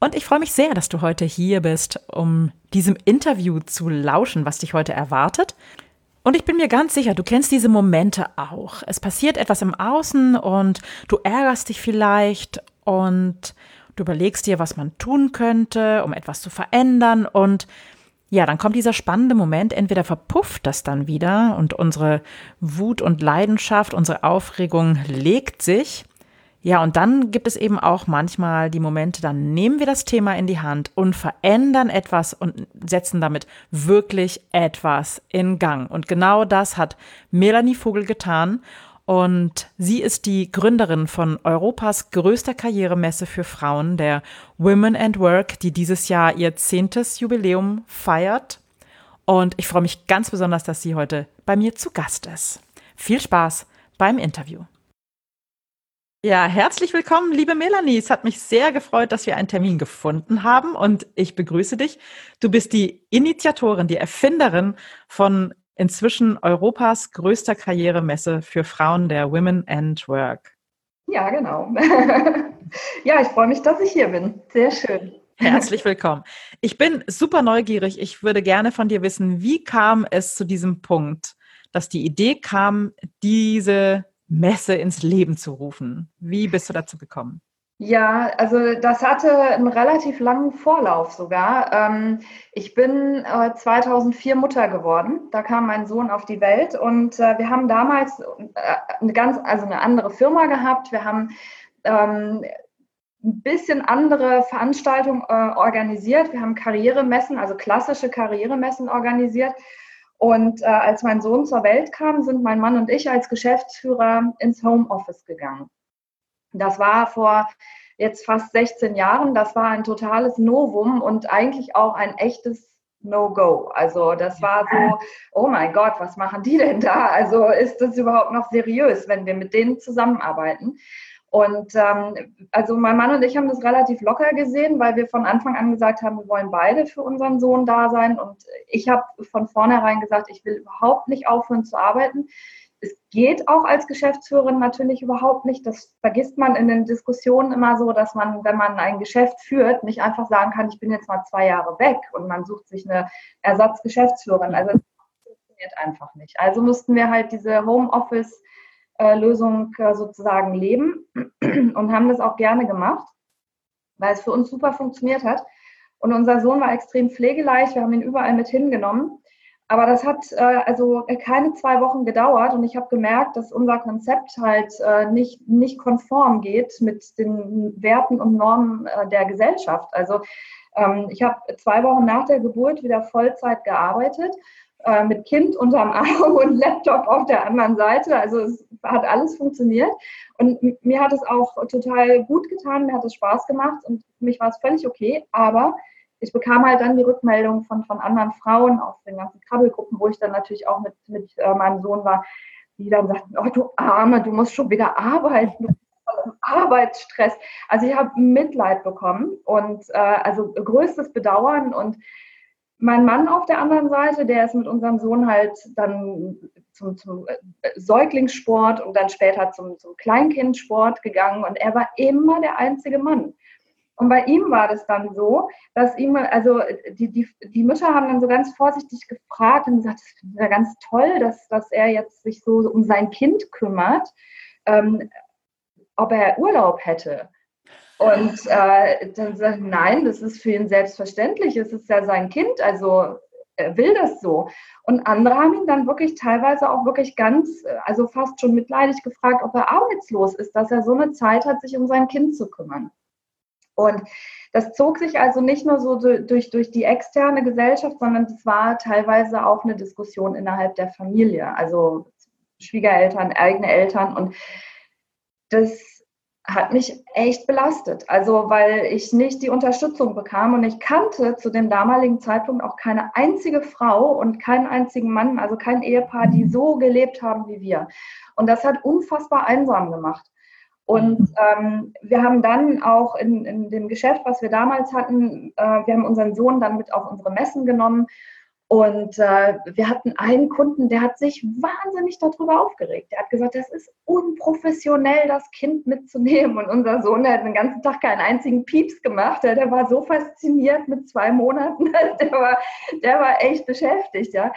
und ich freue mich sehr, dass du heute hier bist, um diesem Interview zu lauschen, was dich heute erwartet. Und ich bin mir ganz sicher, du kennst diese Momente auch. Es passiert etwas im Außen und du ärgerst dich vielleicht und du überlegst dir, was man tun könnte, um etwas zu verändern und ja, dann kommt dieser spannende Moment, entweder verpufft das dann wieder und unsere Wut und Leidenschaft, unsere Aufregung legt sich. Ja, und dann gibt es eben auch manchmal die Momente, dann nehmen wir das Thema in die Hand und verändern etwas und setzen damit wirklich etwas in Gang. Und genau das hat Melanie Vogel getan. Und sie ist die Gründerin von Europas größter Karrieremesse für Frauen, der Women and Work, die dieses Jahr ihr zehntes Jubiläum feiert. Und ich freue mich ganz besonders, dass sie heute bei mir zu Gast ist. Viel Spaß beim Interview. Ja, herzlich willkommen, liebe Melanie. Es hat mich sehr gefreut, dass wir einen Termin gefunden haben und ich begrüße dich. Du bist die Initiatorin, die Erfinderin von inzwischen Europas größter Karrieremesse für Frauen der Women and Work. Ja, genau. ja, ich freue mich, dass ich hier bin. Sehr schön. Herzlich willkommen. Ich bin super neugierig. Ich würde gerne von dir wissen, wie kam es zu diesem Punkt, dass die Idee kam, diese Messe ins Leben zu rufen? Wie bist du dazu gekommen? Ja, also das hatte einen relativ langen Vorlauf sogar. Ähm, ich bin 2004 äh, Mutter geworden. Da kam mein Sohn auf die Welt und äh, wir haben damals äh, eine ganz, also eine andere Firma gehabt. Wir haben ähm, ein bisschen andere Veranstaltungen organisiert. Wir haben Karrieremessen, also klassische Karrieremessen organisiert. Und als mein Sohn zur Welt kam, sind mein Mann und ich als Geschäftsführer ins Homeoffice gegangen. Das war vor jetzt fast 16 Jahren. Das war ein totales Novum und eigentlich auch ein echtes No-Go. Also das war so, oh mein Gott, was machen die denn da? Also ist das überhaupt noch seriös, wenn wir mit denen zusammenarbeiten? Und ähm, also mein Mann und ich haben das relativ locker gesehen, weil wir von Anfang an gesagt haben, wir wollen beide für unseren Sohn da sein. Und ich habe von vornherein gesagt, ich will überhaupt nicht aufhören zu arbeiten es geht auch als Geschäftsführerin natürlich überhaupt nicht. Das vergisst man in den Diskussionen immer so, dass man, wenn man ein Geschäft führt, nicht einfach sagen kann, ich bin jetzt mal zwei Jahre weg und man sucht sich eine Ersatzgeschäftsführerin. Also das funktioniert einfach nicht. Also mussten wir halt diese Homeoffice-Lösung äh, sozusagen leben und haben das auch gerne gemacht, weil es für uns super funktioniert hat. Und unser Sohn war extrem pflegeleicht. Wir haben ihn überall mit hingenommen. Aber das hat äh, also keine zwei Wochen gedauert und ich habe gemerkt, dass unser Konzept halt äh, nicht, nicht konform geht mit den Werten und Normen äh, der Gesellschaft. Also ähm, ich habe zwei Wochen nach der Geburt wieder Vollzeit gearbeitet, äh, mit Kind unterm Arm und Laptop auf der anderen Seite. Also es hat alles funktioniert und mir hat es auch total gut getan, mir hat es Spaß gemacht und für mich war es völlig okay. Aber ich bekam halt dann die Rückmeldung von, von anderen Frauen aus den ganzen Krabbelgruppen, wo ich dann natürlich auch mit, mit äh, meinem Sohn war, die dann sagten, oh du Arme, du musst schon wieder arbeiten, Arbeitsstress. Also ich habe Mitleid bekommen und äh, also größtes Bedauern und mein Mann auf der anderen Seite, der ist mit unserem Sohn halt dann zum, zum äh, Säuglingssport und dann später zum, zum Kleinkindsport gegangen und er war immer der einzige Mann. Und bei ihm war das dann so, dass ihm, also die, die, die Mütter haben dann so ganz vorsichtig gefragt und gesagt, das ist ja ganz toll, dass, dass er jetzt sich so um sein Kind kümmert, ähm, ob er Urlaub hätte. Und äh, dann sagt nein, das ist für ihn selbstverständlich, es ist ja sein Kind, also er will das so. Und andere haben ihn dann wirklich teilweise auch wirklich ganz, also fast schon mitleidig gefragt, ob er arbeitslos ist, dass er so eine Zeit hat, sich um sein Kind zu kümmern. Und das zog sich also nicht nur so durch, durch die externe Gesellschaft, sondern es war teilweise auch eine Diskussion innerhalb der Familie, also Schwiegereltern, eigene Eltern. Und das hat mich echt belastet. Also weil ich nicht die Unterstützung bekam und ich kannte zu dem damaligen Zeitpunkt auch keine einzige Frau und keinen einzigen Mann, also kein Ehepaar, die so gelebt haben wie wir. Und das hat unfassbar einsam gemacht. Und ähm, wir haben dann auch in, in dem Geschäft, was wir damals hatten, äh, wir haben unseren Sohn dann mit auf unsere Messen genommen und äh, wir hatten einen Kunden, der hat sich wahnsinnig darüber aufgeregt. Der hat gesagt, das ist unprofessionell, das Kind mitzunehmen. Und unser Sohn, hat den ganzen Tag keinen einzigen Pieps gemacht. Der, der war so fasziniert mit zwei Monaten. Der war, der war echt beschäftigt, ja.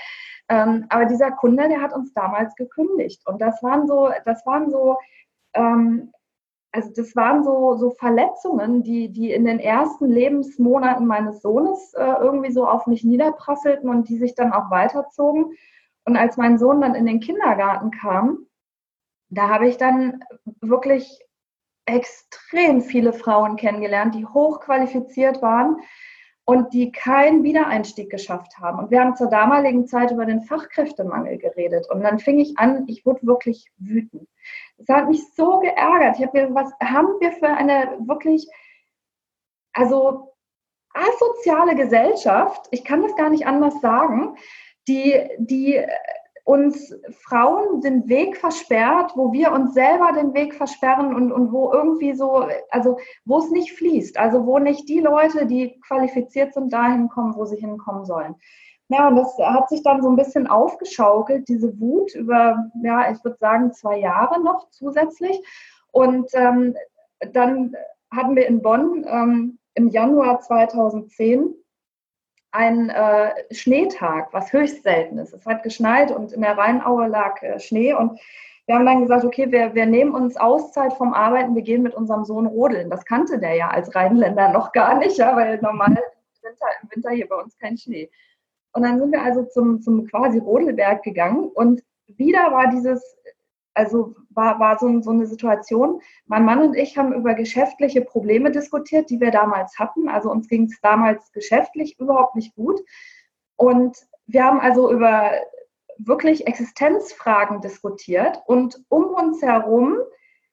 Ähm, aber dieser Kunde, der hat uns damals gekündigt. Und das waren so, das waren so ähm, also das waren so, so Verletzungen, die, die in den ersten Lebensmonaten meines Sohnes äh, irgendwie so auf mich niederprasselten und die sich dann auch weiterzogen. Und als mein Sohn dann in den Kindergarten kam, da habe ich dann wirklich extrem viele Frauen kennengelernt, die hochqualifiziert waren, und die keinen Wiedereinstieg geschafft haben. Und wir haben zur damaligen Zeit über den Fachkräftemangel geredet. Und dann fing ich an, ich wurde wirklich wütend. Es hat mich so geärgert. Ich habe mir, was haben wir für eine wirklich, also asoziale Gesellschaft, ich kann das gar nicht anders sagen, die, die uns Frauen den Weg versperrt, wo wir uns selber den Weg versperren und, und wo irgendwie so, also wo es nicht fließt, also wo nicht die Leute, die qualifiziert sind, dahin kommen, wo sie hinkommen sollen. Ja, und das hat sich dann so ein bisschen aufgeschaukelt, diese Wut über, ja, ich würde sagen, zwei Jahre noch zusätzlich. Und ähm, dann hatten wir in Bonn ähm, im Januar 2010 ein äh, Schneetag, was höchst selten ist. Es hat geschneit und in der Rheinaue lag äh, Schnee und wir haben dann gesagt, okay, wir, wir nehmen uns Auszeit vom Arbeiten, wir gehen mit unserem Sohn rodeln. Das kannte der ja als Rheinländer noch gar nicht, ja, weil normal im Winter, im Winter hier bei uns kein Schnee. Und dann sind wir also zum, zum quasi Rodelberg gegangen und wieder war dieses also war, war so, so eine Situation. Mein Mann und ich haben über geschäftliche Probleme diskutiert, die wir damals hatten. Also uns ging es damals geschäftlich überhaupt nicht gut. Und wir haben also über wirklich Existenzfragen diskutiert. Und um uns herum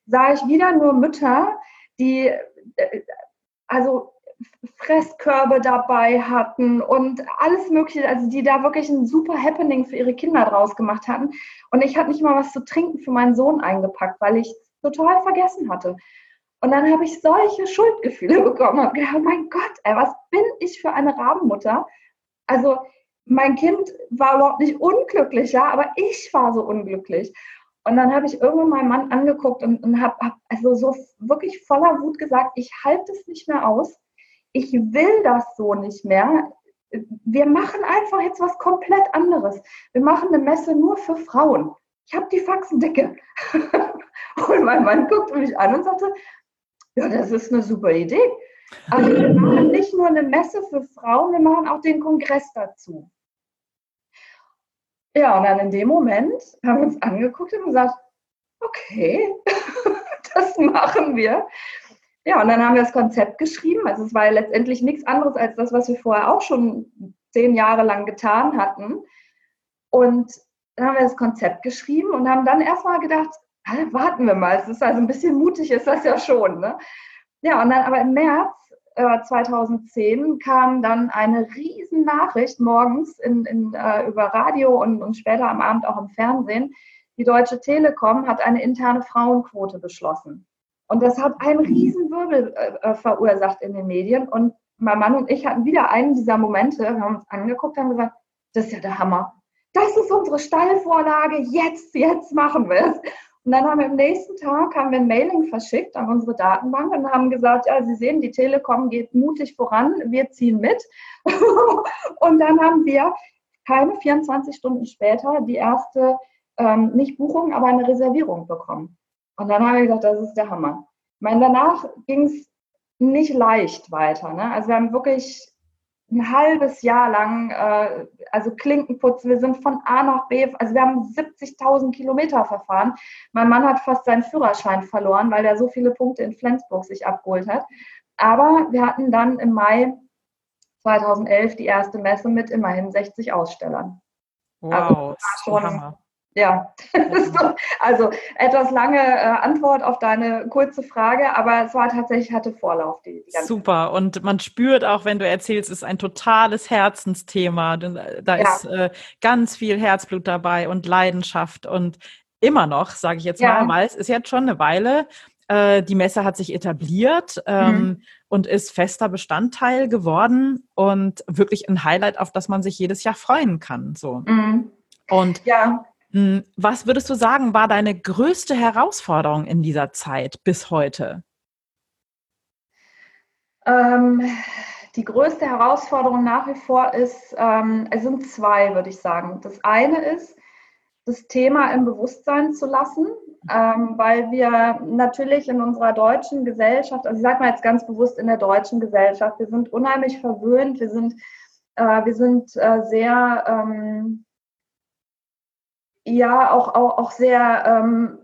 sah ich wieder nur Mütter, die äh, also Fresskörbe dabei hatten und alles Mögliche, also die da wirklich ein super Happening für ihre Kinder draus gemacht hatten. Und ich habe nicht mal was zu trinken für meinen Sohn eingepackt, weil ich total vergessen hatte. Und dann habe ich solche Schuldgefühle bekommen und gedacht, mein Gott, ey, was bin ich für eine Rabenmutter? Also mein Kind war überhaupt nicht unglücklich, ja, aber ich war so unglücklich. Und dann habe ich irgendwann meinen Mann angeguckt und, und habe hab also so wirklich voller Wut gesagt, ich halte es nicht mehr aus ich will das so nicht mehr. Wir machen einfach jetzt was komplett anderes. Wir machen eine Messe nur für Frauen. Ich habe die Faxen dicke. und mein Mann guckte mich an und sagte, ja, das ist eine super Idee. Also wir machen nicht nur eine Messe für Frauen, wir machen auch den Kongress dazu. Ja, und dann in dem Moment haben wir uns angeguckt und gesagt, okay, das machen wir. Ja, und dann haben wir das Konzept geschrieben. Also es war ja letztendlich nichts anderes als das, was wir vorher auch schon zehn Jahre lang getan hatten. Und dann haben wir das Konzept geschrieben und haben dann erstmal gedacht, warten wir mal, es ist also ein bisschen mutig, ist das ja schon. Ne? Ja, und dann aber im März äh, 2010 kam dann eine riesen Nachricht morgens in, in, äh, über Radio und, und später am Abend auch im Fernsehen. Die Deutsche Telekom hat eine interne Frauenquote beschlossen. Und das hat einen riesen Wirbel äh, verursacht in den Medien. Und mein Mann und ich hatten wieder einen dieser Momente, wir haben uns angeguckt, haben gesagt, das ist ja der Hammer. Das ist unsere Stallvorlage, jetzt, jetzt machen wir es. Und dann haben wir am nächsten Tag haben wir ein Mailing verschickt an unsere Datenbank und haben gesagt, ja, Sie sehen, die Telekom geht mutig voran, wir ziehen mit. und dann haben wir keine 24 Stunden später die erste, ähm, nicht Buchung, aber eine Reservierung bekommen. Und dann habe ich gedacht, das ist der Hammer. Ich meine, danach ging es nicht leicht weiter. Ne? Also wir haben wirklich ein halbes Jahr lang, äh, also Klinkenputz, wir sind von A nach B, also wir haben 70.000 Kilometer verfahren. Mein Mann hat fast seinen Führerschein verloren, weil er so viele Punkte in Flensburg sich abgeholt hat. Aber wir hatten dann im Mai 2011 die erste Messe mit immerhin 60 Ausstellern. Wow, also, das war schon, Hammer Ja, also etwas lange äh, Antwort auf deine kurze Frage, aber es war tatsächlich, hatte Vorlauf. Die, die Super und man spürt auch, wenn du erzählst, es ist ein totales Herzensthema. Äh, da ja. ist äh, ganz viel Herzblut dabei und Leidenschaft und immer noch, sage ich jetzt ja. mal, weil es ist jetzt schon eine Weile, äh, die Messe hat sich etabliert ähm, mhm. und ist fester Bestandteil geworden und wirklich ein Highlight, auf das man sich jedes Jahr freuen kann. So. Mhm. Und ja. Hm, was würdest du sagen, war deine größte Herausforderung in dieser Zeit bis heute? Ähm, die größte Herausforderung nach wie vor ist, ähm, es sind zwei, würde ich sagen. Das eine ist, das Thema im Bewusstsein zu lassen, ähm, weil wir natürlich in unserer deutschen Gesellschaft, also ich sage mal jetzt ganz bewusst in der deutschen Gesellschaft, wir sind unheimlich verwöhnt, wir sind, äh, wir sind äh, sehr ähm, ja auch, auch, auch sehr ähm,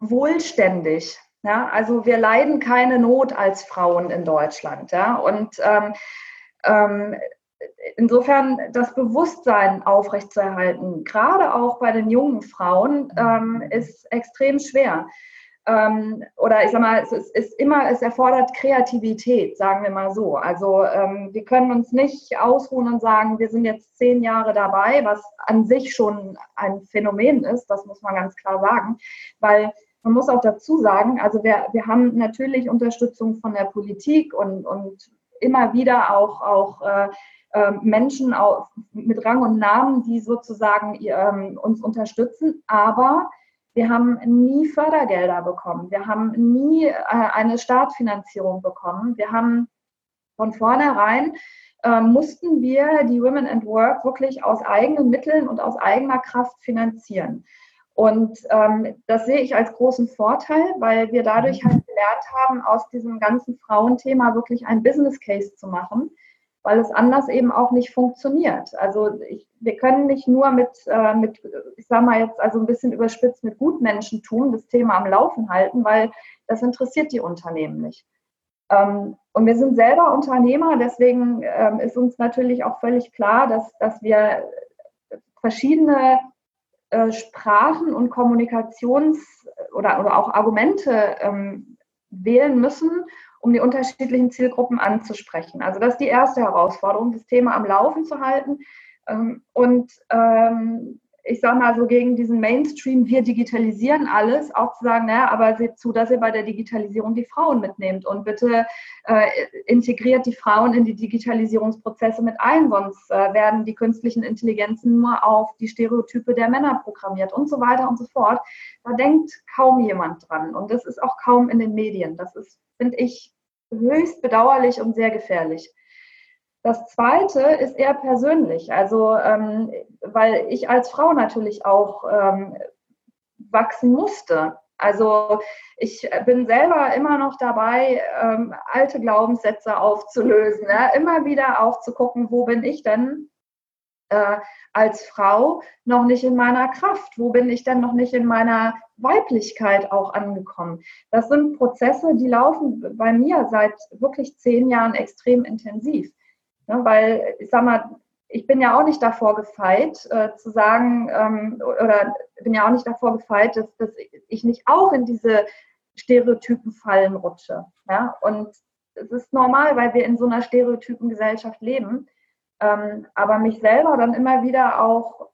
wohlständig. Ja? Also wir leiden keine Not als Frauen in Deutschland. Ja? Und ähm, ähm, insofern das Bewusstsein aufrechtzuerhalten, gerade auch bei den jungen Frauen, ähm, ist extrem schwer ähm, oder ich sag mal, es ist, ist, immer, es erfordert Kreativität, sagen wir mal so. Also ähm, wir können uns nicht ausruhen und sagen, wir sind jetzt zehn Jahre dabei, was an sich schon ein Phänomen ist, das muss man ganz klar sagen, weil man muss auch dazu sagen, also wir, wir haben natürlich Unterstützung von der Politik und, und immer wieder auch, auch äh, äh, Menschen mit Rang und Namen, die sozusagen ähm, uns unterstützen, aber wir haben nie Fördergelder bekommen. Wir haben nie äh, eine Startfinanzierung bekommen. Wir haben von vornherein äh, mussten wir die Women and Work wirklich aus eigenen Mitteln und aus eigener Kraft finanzieren. Und ähm, das sehe ich als großen Vorteil, weil wir dadurch halt gelernt haben, aus diesem ganzen Frauenthema wirklich ein Business Case zu machen weil es anders eben auch nicht funktioniert. Also ich, wir können nicht nur mit, äh, mit, ich sage mal jetzt also ein bisschen überspitzt mit Gutmenschentum das Thema am Laufen halten, weil das interessiert die Unternehmen nicht. Ähm, und wir sind selber Unternehmer, deswegen ähm, ist uns natürlich auch völlig klar, dass, dass wir verschiedene äh, Sprachen und Kommunikations- oder, oder auch Argumente ähm, wählen müssen, um die unterschiedlichen Zielgruppen anzusprechen. Also das ist die erste Herausforderung, das Thema am Laufen zu halten. Ähm, und ähm, ich sage mal so gegen diesen Mainstream, wir digitalisieren alles, auch zu sagen, naja, aber seht zu, dass ihr bei der Digitalisierung die Frauen mitnehmt und bitte äh, integriert die Frauen in die Digitalisierungsprozesse mit ein, sonst äh, werden die künstlichen Intelligenzen nur auf die Stereotype der Männer programmiert und so weiter und so fort. Da denkt kaum jemand dran und das ist auch kaum in den Medien. Das ist, finde ich, höchst bedauerlich und sehr gefährlich. Das zweite ist eher persönlich, also ähm, weil ich als Frau natürlich auch ähm, wachsen musste. Also ich bin selber immer noch dabei, ähm, alte Glaubenssätze aufzulösen, ja? immer wieder aufzugucken, wo bin ich denn äh, als Frau noch nicht in meiner Kraft? Wo bin ich denn noch nicht in meiner Weiblichkeit auch angekommen? Das sind Prozesse, die laufen bei mir seit wirklich zehn Jahren extrem intensiv. Ne, weil, ich sag mal, ich bin ja auch nicht davor gefeit, äh, zu sagen, ähm, oder bin ja auch nicht davor gefeit, dass, dass ich nicht auch in diese Stereotypen fallen rutsche. Ja? Und es ist normal, weil wir in so einer Stereotypengesellschaft leben. Ähm, aber mich selber dann immer wieder auch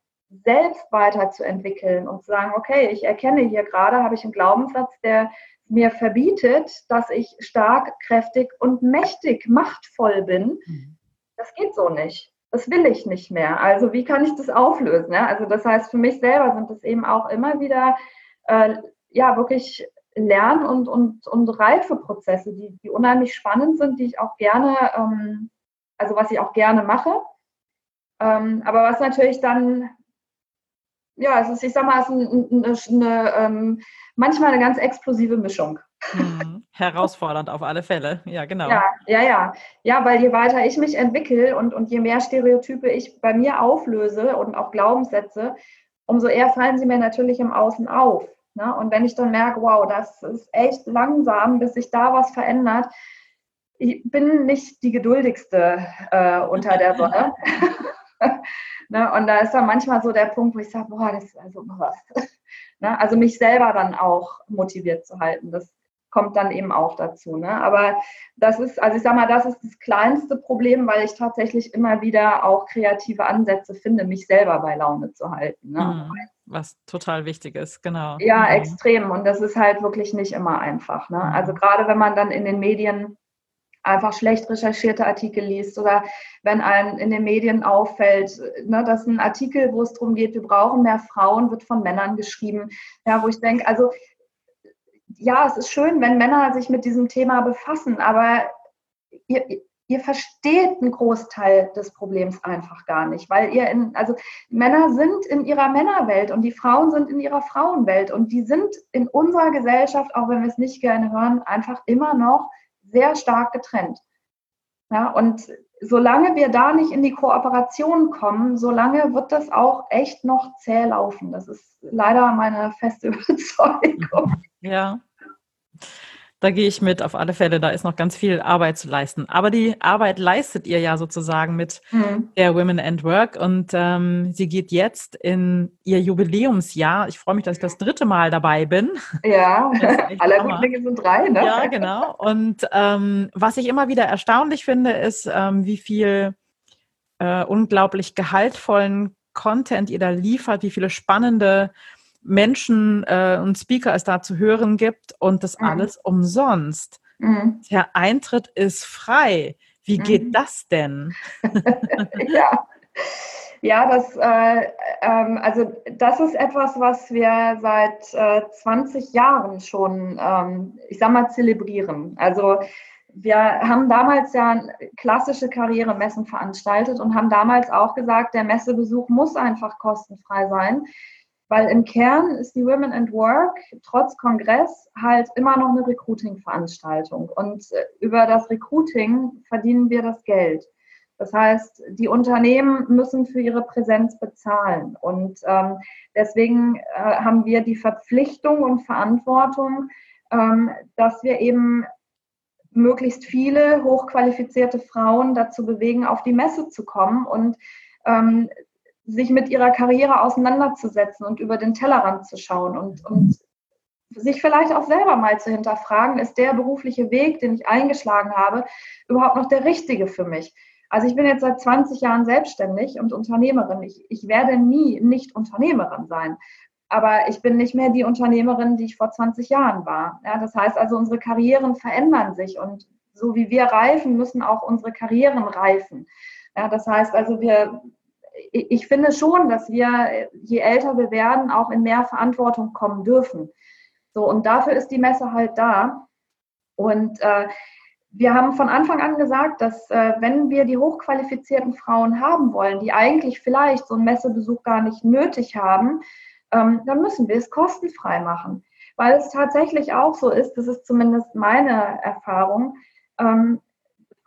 selbst weiterzuentwickeln und zu sagen, okay, ich erkenne hier gerade, habe ich einen Glaubenssatz, der mir verbietet, dass ich stark, kräftig und mächtig, machtvoll bin. Mhm das geht so nicht. Das will ich nicht mehr. Also wie kann ich das auflösen? Ja? Also das heißt, für mich selber sind es eben auch immer wieder äh, ja wirklich Lern- und, und, und Reifeprozesse, die, die unheimlich spannend sind, die ich auch gerne, ähm, also was ich auch gerne mache. Ähm, aber was natürlich dann, ja, es ist, ich sag mal, es ist eine, eine, eine ähm, manchmal eine ganz explosive Mischung. Mhm. Herausfordernd auf alle Fälle, ja, genau. Ja, ja, ja. Ja, weil je weiter ich mich entwickle und, und je mehr Stereotype ich bei mir auflöse und auch Glaubenssätze, umso eher fallen sie mir natürlich im Außen auf. Ne? Und wenn ich dann merke, wow, das ist echt langsam, bis sich da was verändert, ich bin nicht die geduldigste äh, unter der Sonne. Ne? Und da ist dann manchmal so der Punkt, wo ich sage, boah, das ist also was. ne? Also mich selber dann auch motiviert zu halten. Das kommt dann eben auch dazu. Ne? Aber das ist, also ich sage mal, das ist das kleinste Problem, weil ich tatsächlich immer wieder auch kreative Ansätze finde, mich selber bei Laune zu halten. Ne? Mhm. Was total wichtig ist, genau. Ja, mhm. extrem. Und das ist halt wirklich nicht immer einfach. Ne? Also mhm. gerade wenn man dann in den Medien einfach schlecht recherchierte Artikel liest oder wenn einem in den Medien auffällt, ne, dass ein Artikel, wo es darum geht, wir brauchen mehr Frauen, wird von Männern geschrieben, ja, wo ich denke, also ja, es ist schön, wenn Männer sich mit diesem Thema befassen, aber ihr, ihr versteht einen Großteil des Problems einfach gar nicht, weil ihr in, also Männer sind in ihrer Männerwelt und die Frauen sind in ihrer Frauenwelt und die sind in unserer Gesellschaft, auch wenn wir es nicht gerne hören, einfach immer noch sehr stark getrennt. Ja, und solange wir da nicht in die Kooperation kommen, solange wird das auch echt noch zäh laufen. Das ist leider meine feste Überzeugung. Ja. Da gehe ich mit, auf alle Fälle. Da ist noch ganz viel Arbeit zu leisten. Aber die Arbeit leistet ihr ja sozusagen mit mhm. der Women and Work. Und ähm, sie geht jetzt in ihr Jubiläumsjahr. Ich freue mich, dass ich das dritte Mal dabei bin. Ja, alle guten Dinge sind drei, ne? Ja, genau. Und ähm, was ich immer wieder erstaunlich finde, ist, ähm, wie viel äh, unglaublich gehaltvollen Content ihr da liefert, wie viele spannende Menschen äh, und Speaker es da zu hören gibt und das mhm. alles umsonst. Mhm. Der Eintritt ist frei. Wie geht mhm. das denn? ja. Ja, das, äh, ähm, also das ist etwas, was wir seit äh, 20 Jahren schon, ähm, ich sag mal, zelebrieren. Also wir haben damals ja klassische Karrieremessen veranstaltet und haben damals auch gesagt, der Messebesuch muss einfach kostenfrei sein, weil im Kern ist die Women and Work trotz Kongress halt immer noch eine Recruiting-Veranstaltung. Und äh, über das Recruiting verdienen wir das Geld. Das heißt, die Unternehmen müssen für ihre Präsenz bezahlen. Und ähm, deswegen äh, haben wir die Verpflichtung und Verantwortung, ähm, dass wir eben möglichst viele hochqualifizierte Frauen dazu bewegen, auf die Messe zu kommen und ähm, sich mit ihrer Karriere auseinanderzusetzen und über den Tellerrand zu schauen und, und sich vielleicht auch selber mal zu hinterfragen, ist der berufliche Weg, den ich eingeschlagen habe, überhaupt noch der richtige für mich? Also ich bin jetzt seit 20 Jahren selbstständig und Unternehmerin. Ich, ich werde nie nicht Unternehmerin sein. Aber ich bin nicht mehr die Unternehmerin, die ich vor 20 Jahren war. Ja, das heißt also, unsere Karrieren verändern sich und so wie wir reifen, müssen auch unsere Karrieren reifen. Ja, das heißt also, wir, ich finde schon, dass wir, je älter wir werden, auch in mehr Verantwortung kommen dürfen. So, und dafür ist die Messe halt da. Und äh, wir haben von Anfang an gesagt, dass äh, wenn wir die hochqualifizierten Frauen haben wollen, die eigentlich vielleicht so einen Messebesuch gar nicht nötig haben, ähm, dann müssen wir es kostenfrei machen. Weil es tatsächlich auch so ist, das ist zumindest meine Erfahrung, ähm,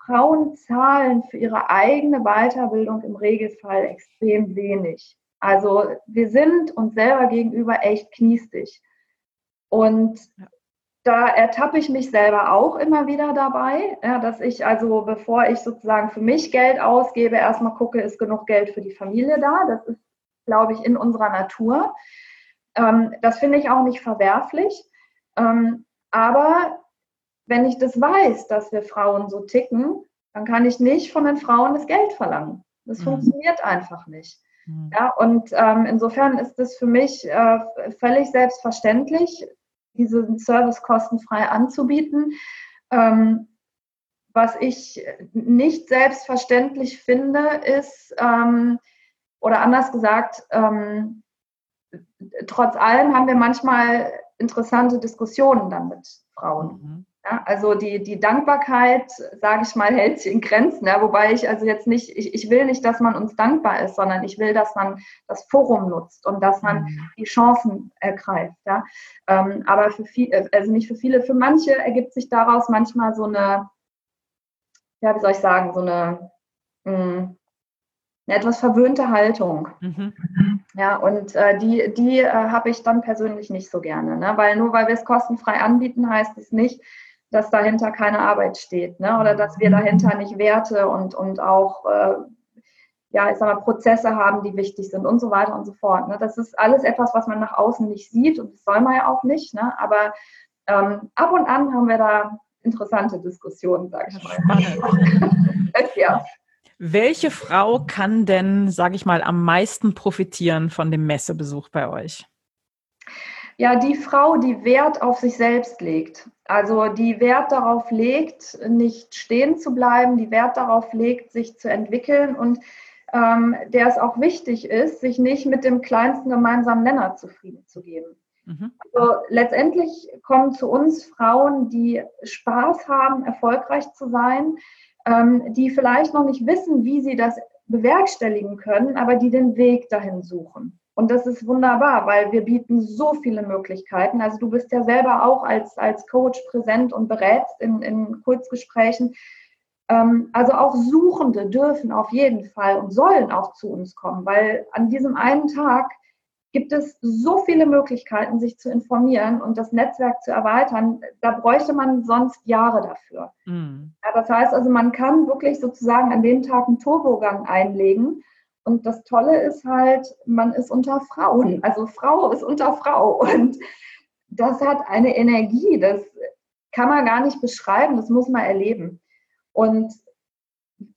Frauen zahlen für ihre eigene Weiterbildung im Regelfall extrem wenig. Also wir sind uns selber gegenüber echt kniestig. Und da ertappe ich mich selber auch immer wieder dabei, ja, dass ich also, bevor ich sozusagen für mich Geld ausgebe, erstmal gucke, ist genug Geld für die Familie da. Das ist, glaube ich, in unserer Natur. Ähm, das finde ich auch nicht verwerflich. Ähm, aber wenn ich das weiß, dass wir Frauen so ticken, dann kann ich nicht von den Frauen das Geld verlangen. Das mhm. funktioniert einfach nicht. Mhm. Ja, und ähm, insofern ist es für mich äh, völlig selbstverständlich, diesen Service kostenfrei anzubieten. Ähm, was ich nicht selbstverständlich finde, ist, ähm, oder anders gesagt, ähm, trotz allem haben wir manchmal interessante Diskussionen dann mit Frauen. Mhm. Ja, also die, die Dankbarkeit, sage ich mal, hält sich in Grenzen. Ja, wobei ich also jetzt nicht, ich, ich will nicht, dass man uns dankbar ist, sondern ich will, dass man das Forum nutzt und dass man mhm. die Chancen ergreift. Ja. Ähm, aber für viele, also nicht für viele, für manche ergibt sich daraus manchmal so eine, ja, wie soll ich sagen, so eine, mh, hm, eine etwas verwöhnte Haltung. Mhm. Ja, und äh, die, die äh, habe ich dann persönlich nicht so gerne, ne? weil nur weil wir es kostenfrei anbieten, heißt es nicht, dass dahinter keine Arbeit steht ne? oder dass wir dahinter nicht Werte und, und auch äh, ja, ich sag mal, Prozesse haben, die wichtig sind und so weiter und so fort. Ne? Das ist alles etwas, was man nach außen nicht sieht und das soll man ja auch nicht. Ne? Aber ähm, ab und an haben wir da interessante Diskussionen, sage ich mal. ja. Welche Frau kann denn, sage ich mal, am meisten profitieren von dem Messebesuch bei euch? Ja, die Frau, die Wert auf sich selbst legt. Also die Wert darauf legt, nicht stehen zu bleiben, die Wert darauf legt, sich zu entwickeln und ähm, der es auch wichtig ist, sich nicht mit dem kleinsten gemeinsamen Nenner zufrieden zu geben. Mhm. Also letztendlich kommen zu uns Frauen, die Spaß haben, erfolgreich zu sein, ähm, die vielleicht noch nicht wissen, wie sie das bewerkstelligen können, aber die den Weg dahin suchen. Und das ist wunderbar, weil wir bieten so viele Möglichkeiten. Also du bist ja selber auch als, als Coach präsent und berätst in, in Kurzgesprächen. Ähm, also auch Suchende dürfen auf jeden Fall und sollen auch zu uns kommen, weil an diesem einen Tag gibt es so viele Möglichkeiten, sich zu informieren und das Netzwerk zu erweitern. Da bräuchte man sonst Jahre dafür. Mhm. Ja, das heißt also, man kann wirklich sozusagen an dem Tag einen Turbogang einlegen und das Tolle ist halt, man ist unter Frauen. Also Frau ist unter Frau. Und das hat eine Energie, das kann man gar nicht beschreiben, das muss man erleben. Und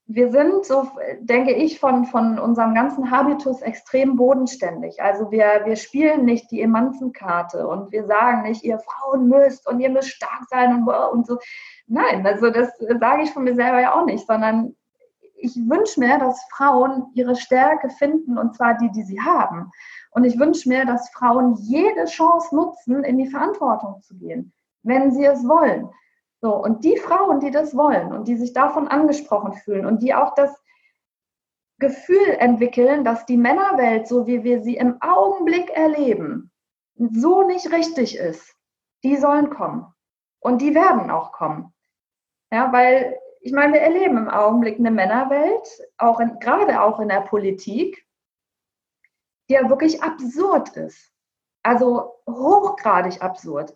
wir sind, so denke ich, von, von unserem ganzen Habitus extrem bodenständig. Also wir, wir spielen nicht die Emanzenkarte und wir sagen nicht, ihr Frauen müsst und ihr müsst stark sein und, und so. Nein, also das sage ich von mir selber ja auch nicht, sondern ich wünsche mir, dass Frauen ihre Stärke finden und zwar die, die sie haben. Und ich wünsche mir, dass Frauen jede Chance nutzen, in die Verantwortung zu gehen, wenn sie es wollen. So, und die Frauen, die das wollen und die sich davon angesprochen fühlen und die auch das Gefühl entwickeln, dass die Männerwelt, so wie wir sie im Augenblick erleben, so nicht richtig ist, die sollen kommen. Und die werden auch kommen. Ja, weil ich meine, wir erleben im Augenblick eine Männerwelt, auch in, gerade auch in der Politik, die ja wirklich absurd ist. Also hochgradig absurd.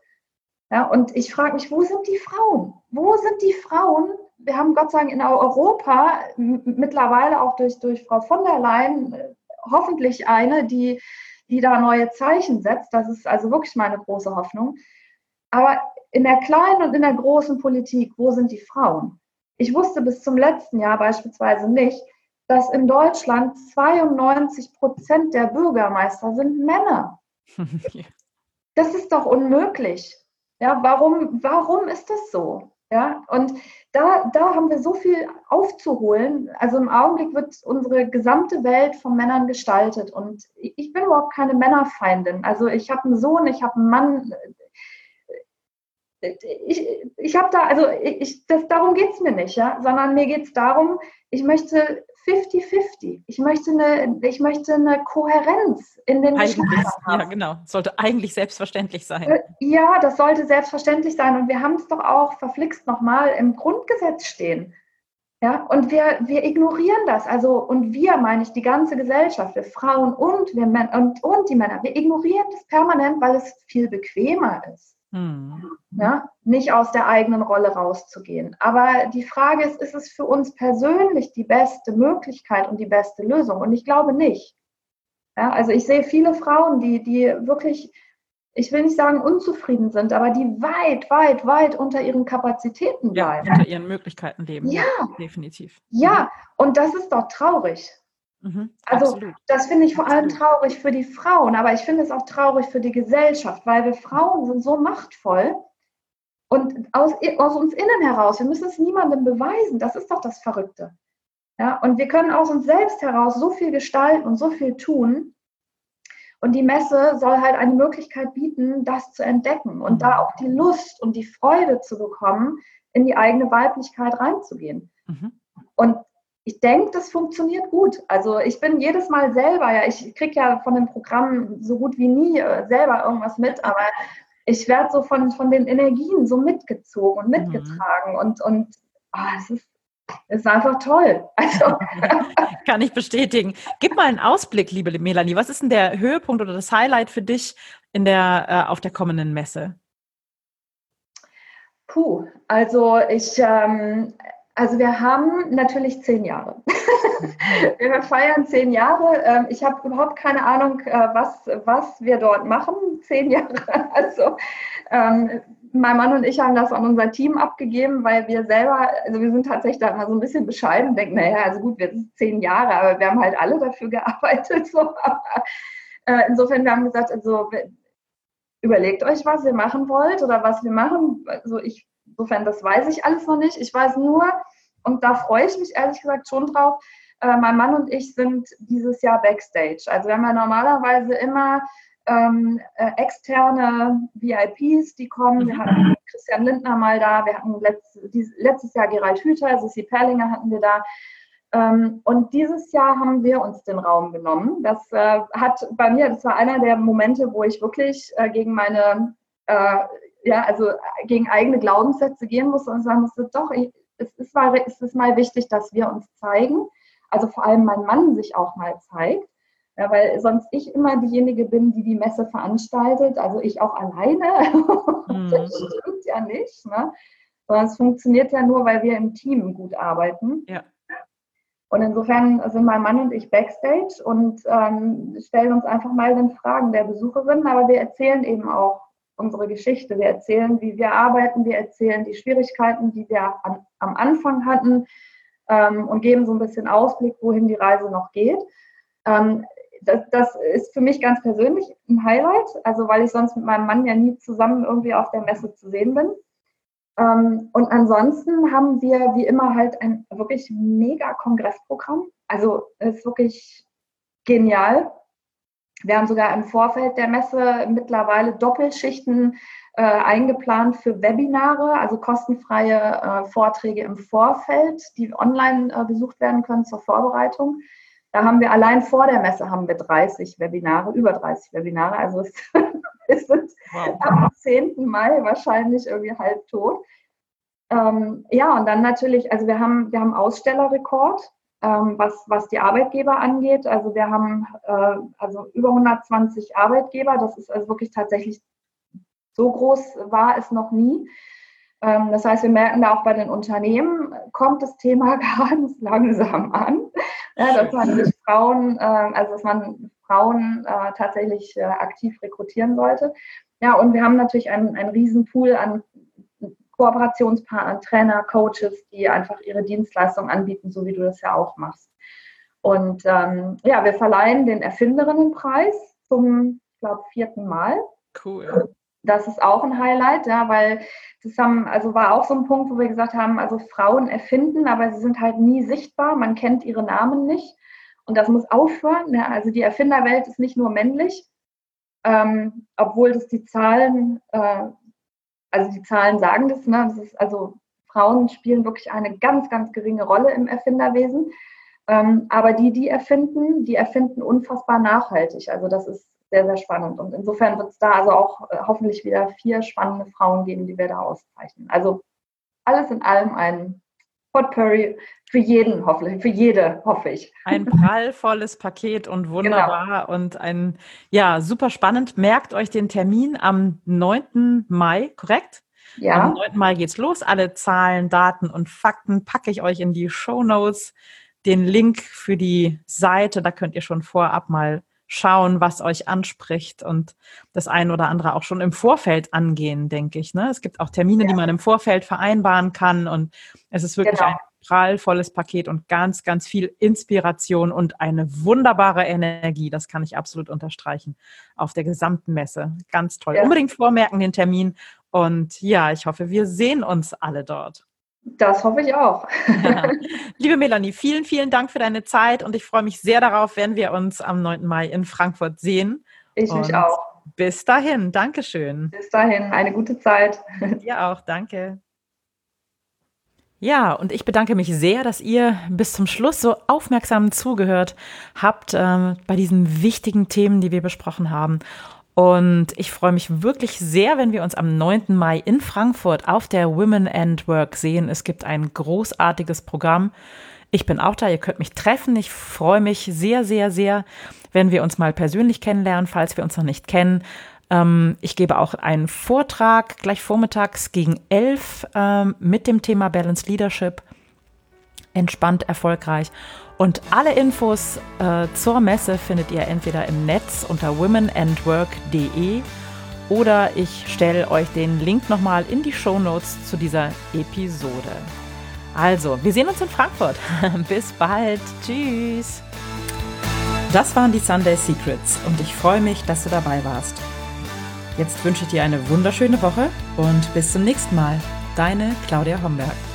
Ja, und ich frage mich, wo sind die Frauen? Wo sind die Frauen? Wir haben Gott sei Dank in Europa mittlerweile auch durch, durch Frau von der Leyen äh, hoffentlich eine, die, die da neue Zeichen setzt. Das ist also wirklich meine große Hoffnung. Aber in der kleinen und in der großen Politik, wo sind die Frauen? Ich wusste bis zum letzten Jahr beispielsweise nicht, dass in Deutschland 92 Prozent der Bürgermeister sind Männer. Das ist doch unmöglich. Ja, warum, warum ist das so? Ja, und da, da haben wir so viel aufzuholen. Also im Augenblick wird unsere gesamte Welt von Männern gestaltet. Und ich bin überhaupt keine Männerfeindin. Also ich habe einen Sohn, ich habe einen Mann, ich, ich habe da, also ich, das, darum geht es mir nicht, ja, sondern mir geht es darum, ich möchte 50-50. Ich möchte eine, ich möchte eine Kohärenz in den eigentlich, Ja, genau. Sollte eigentlich selbstverständlich sein. Äh, ja, das sollte selbstverständlich sein. Und wir haben es doch auch verflixt nochmal im Grundgesetz stehen. Ja, und wir, wir ignorieren das. Also, und wir meine ich die ganze Gesellschaft, wir Frauen und wir Männer und, und die Männer, wir ignorieren das permanent, weil es viel bequemer ist. Mhm. Ja, nicht aus der eigenen Rolle rauszugehen. Aber die Frage ist, ist es für uns persönlich die beste Möglichkeit und die beste Lösung? Und ich glaube nicht. Ja, also ich sehe viele Frauen, die, die wirklich, ich will nicht sagen unzufrieden sind, aber die weit, weit, weit unter ihren Kapazitäten bleiben. Ja, unter ihren Möglichkeiten leben. Ja, ja definitiv. Ja, und das ist doch traurig. Mhm, also absolut. das finde ich vor allem traurig für die Frauen, aber ich finde es auch traurig für die Gesellschaft, weil wir Frauen sind so machtvoll und aus, aus uns innen heraus, wir müssen es niemandem beweisen, das ist doch das Verrückte. Ja, und wir können aus uns selbst heraus so viel gestalten und so viel tun. Und die Messe soll halt eine Möglichkeit bieten, das zu entdecken und da auch die Lust und die Freude zu bekommen, in die eigene Weiblichkeit reinzugehen. Mhm. Und ich denke, das funktioniert gut. Also ich bin jedes Mal selber, ja, ich kriege ja von dem Programm so gut wie nie äh, selber irgendwas mit, aber ich werde so von, von den Energien so mitgezogen und mhm. mitgetragen mhm. und, und oh, es ist, ist einfach toll. Also. Kann ich bestätigen. Gib mal einen Ausblick, liebe Melanie. Was ist denn der Höhepunkt oder das Highlight für dich in der, äh, auf der kommenden Messe? Puh, also ich, ähm, Also wir haben natürlich zehn Jahre. wir feiern zehn Jahre. Ähm, ich habe überhaupt keine Ahnung, äh, was, was wir dort machen. Zehn Jahre. Also ähm, mein Mann und ich haben das an unser Team abgegeben, weil wir selber, also wir sind tatsächlich da immer so ein bisschen bescheiden, denken, naja, also gut, wir sind zehn Jahre, aber wir haben halt alle dafür gearbeitet. So. Äh, insofern, wir haben gesagt, also überlegt euch, was ihr machen wollt oder was wir machen. Also ich Insofern, das weiß ich alles noch nicht. Ich weiß nur, und da freue ich mich ehrlich gesagt schon drauf, äh, mein Mann und ich sind dieses Jahr Backstage. Also wir haben ja normalerweise immer ähm, äh, externe VIPs, die kommen. Mhm. Wir hatten Christian Lindner mal da, wir hatten letzt, dies, letztes Jahr Gerald Hüther, Sissi Perlinger hatten wir da. Ähm, und dieses Jahr haben wir uns den Raum genommen. Das äh, hat bei mir, das war einer der Momente, wo ich wirklich äh, gegen meine äh, ja, also gegen eigene Glaubenssätze gehen musste und sagen musste, doch, ich, es, ist mal, es ist mal wichtig, dass wir uns zeigen. Also vor allem mein Mann sich auch mal zeigt. Ja, weil sonst ich immer diejenige bin, die die Messe veranstaltet, also ich auch alleine. Mhm. das stimmt ja nicht. Ne? Sondern es funktioniert ja nur, weil wir im Team gut arbeiten. Ja. Und insofern sind mein Mann und ich backstage und ähm, stellen uns einfach mal den Fragen der Besucherinnen, aber wir erzählen eben auch unsere Geschichte. Wir erzählen, wie wir arbeiten, wir erzählen die Schwierigkeiten, die wir an, am Anfang hatten ähm, und geben so ein bisschen Ausblick, wohin die Reise noch geht. Ähm, das, das, ist für mich ganz persönlich ein Highlight, also weil ich sonst mit meinem Mann ja nie zusammen irgendwie auf der Messe zu sehen bin. Ähm, und ansonsten haben wir wie immer halt ein wirklich mega Kongressprogramm. Also ist wirklich genial. Wir haben sogar im Vorfeld der Messe mittlerweile Doppelschichten äh, eingeplant für Webinare, also kostenfreie äh, Vorträge im Vorfeld, die online äh, besucht werden können zur Vorbereitung. Da haben wir allein vor der Messe haben wir 30 Webinare, über 30 Webinare. Also es, es sind wow. am 10. Mai wahrscheinlich irgendwie halb tot. Ähm, ja, und dann natürlich, also wir haben, wir haben Ausstellerrekord ähm, was, was die Arbeitgeber angeht. Also wir haben äh, also über 120 Arbeitgeber. Das ist also wirklich tatsächlich so groß war es noch nie. Ähm, das heißt, wir merken da auch bei den Unternehmen, kommt das Thema ganz langsam an. Ja, dass man nicht Frauen, äh, also dass man Frauen äh, tatsächlich äh, aktiv rekrutieren sollte. Ja, und wir haben natürlich einen, einen riesen Pool an Kooperationspartner, Trainer, Coaches, die einfach ihre Dienstleistung anbieten, so wie du das ja auch machst. Und ähm, ja, wir verleihen den Erfinderinnenpreis zum, ich glaube, vierten Mal. Cool. Das ist auch ein Highlight, ja, weil das haben, also war auch so ein Punkt, wo wir gesagt haben, also Frauen erfinden, aber sie sind halt nie sichtbar, man kennt ihre Namen nicht. Und das muss aufhören. Ja, also die Erfinderwelt ist nicht nur männlich, ähm, obwohl das die Zahlen äh, also die Zahlen sagen das, ne? das ist, also Frauen spielen wirklich eine ganz, ganz geringe Rolle im Erfinderwesen. Ähm, aber die, die erfinden, die erfinden unfassbar nachhaltig. Also das ist sehr, sehr spannend. Und insofern wird es da also auch äh, hoffentlich wieder vier spannende Frauen geben, die wir da auszeichnen. Also alles in allem ein Potpourri für jeden, hoffentlich, für jede, hoffe ich. Ein prallvolles Paket und genau. wunderbar genau. und ein, ja, super spannend. Merkt euch den Termin am 9. Mai, korrekt? Ja. Am 9. Mai geht's los. Alle Zahlen, Daten und Fakten packe ich euch in die Show Notes. Den Link für die Seite, da könnt ihr schon vorab mal schauen, was euch anspricht und das ein oder andere auch schon im Vorfeld angehen, denke ich. Ne? Es gibt auch Termine, ja. die man im Vorfeld vereinbaren kann und es ist wirklich genau. ein prallvolles Paket und ganz, ganz viel Inspiration und eine wunderbare Energie. Das kann ich absolut unterstreichen auf der gesamten Messe. Ganz toll. Ja. Unbedingt vormerken den Termin und ja, ich hoffe, wir sehen uns alle dort. Das hoffe ich auch. Ja. Liebe Melanie, vielen, vielen Dank für deine Zeit und ich freue mich sehr darauf, wenn wir uns am 9. Mai in Frankfurt sehen. Ich und mich auch. Bis dahin, Dankeschön. Bis dahin, eine gute Zeit. Dir auch, danke. Ja, und ich bedanke mich sehr, dass ihr bis zum Schluss so aufmerksam zugehört habt äh, bei diesen wichtigen Themen, die wir besprochen haben. Und ich freue mich wirklich sehr, wenn wir uns am 9. Mai in Frankfurt auf der Women and Work sehen. Es gibt ein großartiges Programm. Ich bin auch da, ihr könnt mich treffen. Ich freue mich sehr, sehr, sehr, wenn wir uns mal persönlich kennenlernen, falls wir uns noch nicht kennen. Ähm, ich gebe auch einen Vortrag gleich vormittags gegen elf ähm, mit dem Thema Balance Leadership. entspannt erfolgreich. Und alle Infos äh, zur Messe findet ihr entweder im Netz unter womenandwork.de oder ich stelle euch den Link nochmal in die Show Notes zu dieser Episode. Also, wir sehen uns in Frankfurt. Bis bald. Tschüss. Das waren die Sunday Secrets und ich freue mich, dass du dabei warst. Jetzt wünsche ich dir eine wunderschöne Woche und bis zum nächsten Mal. Deine Claudia Homberg.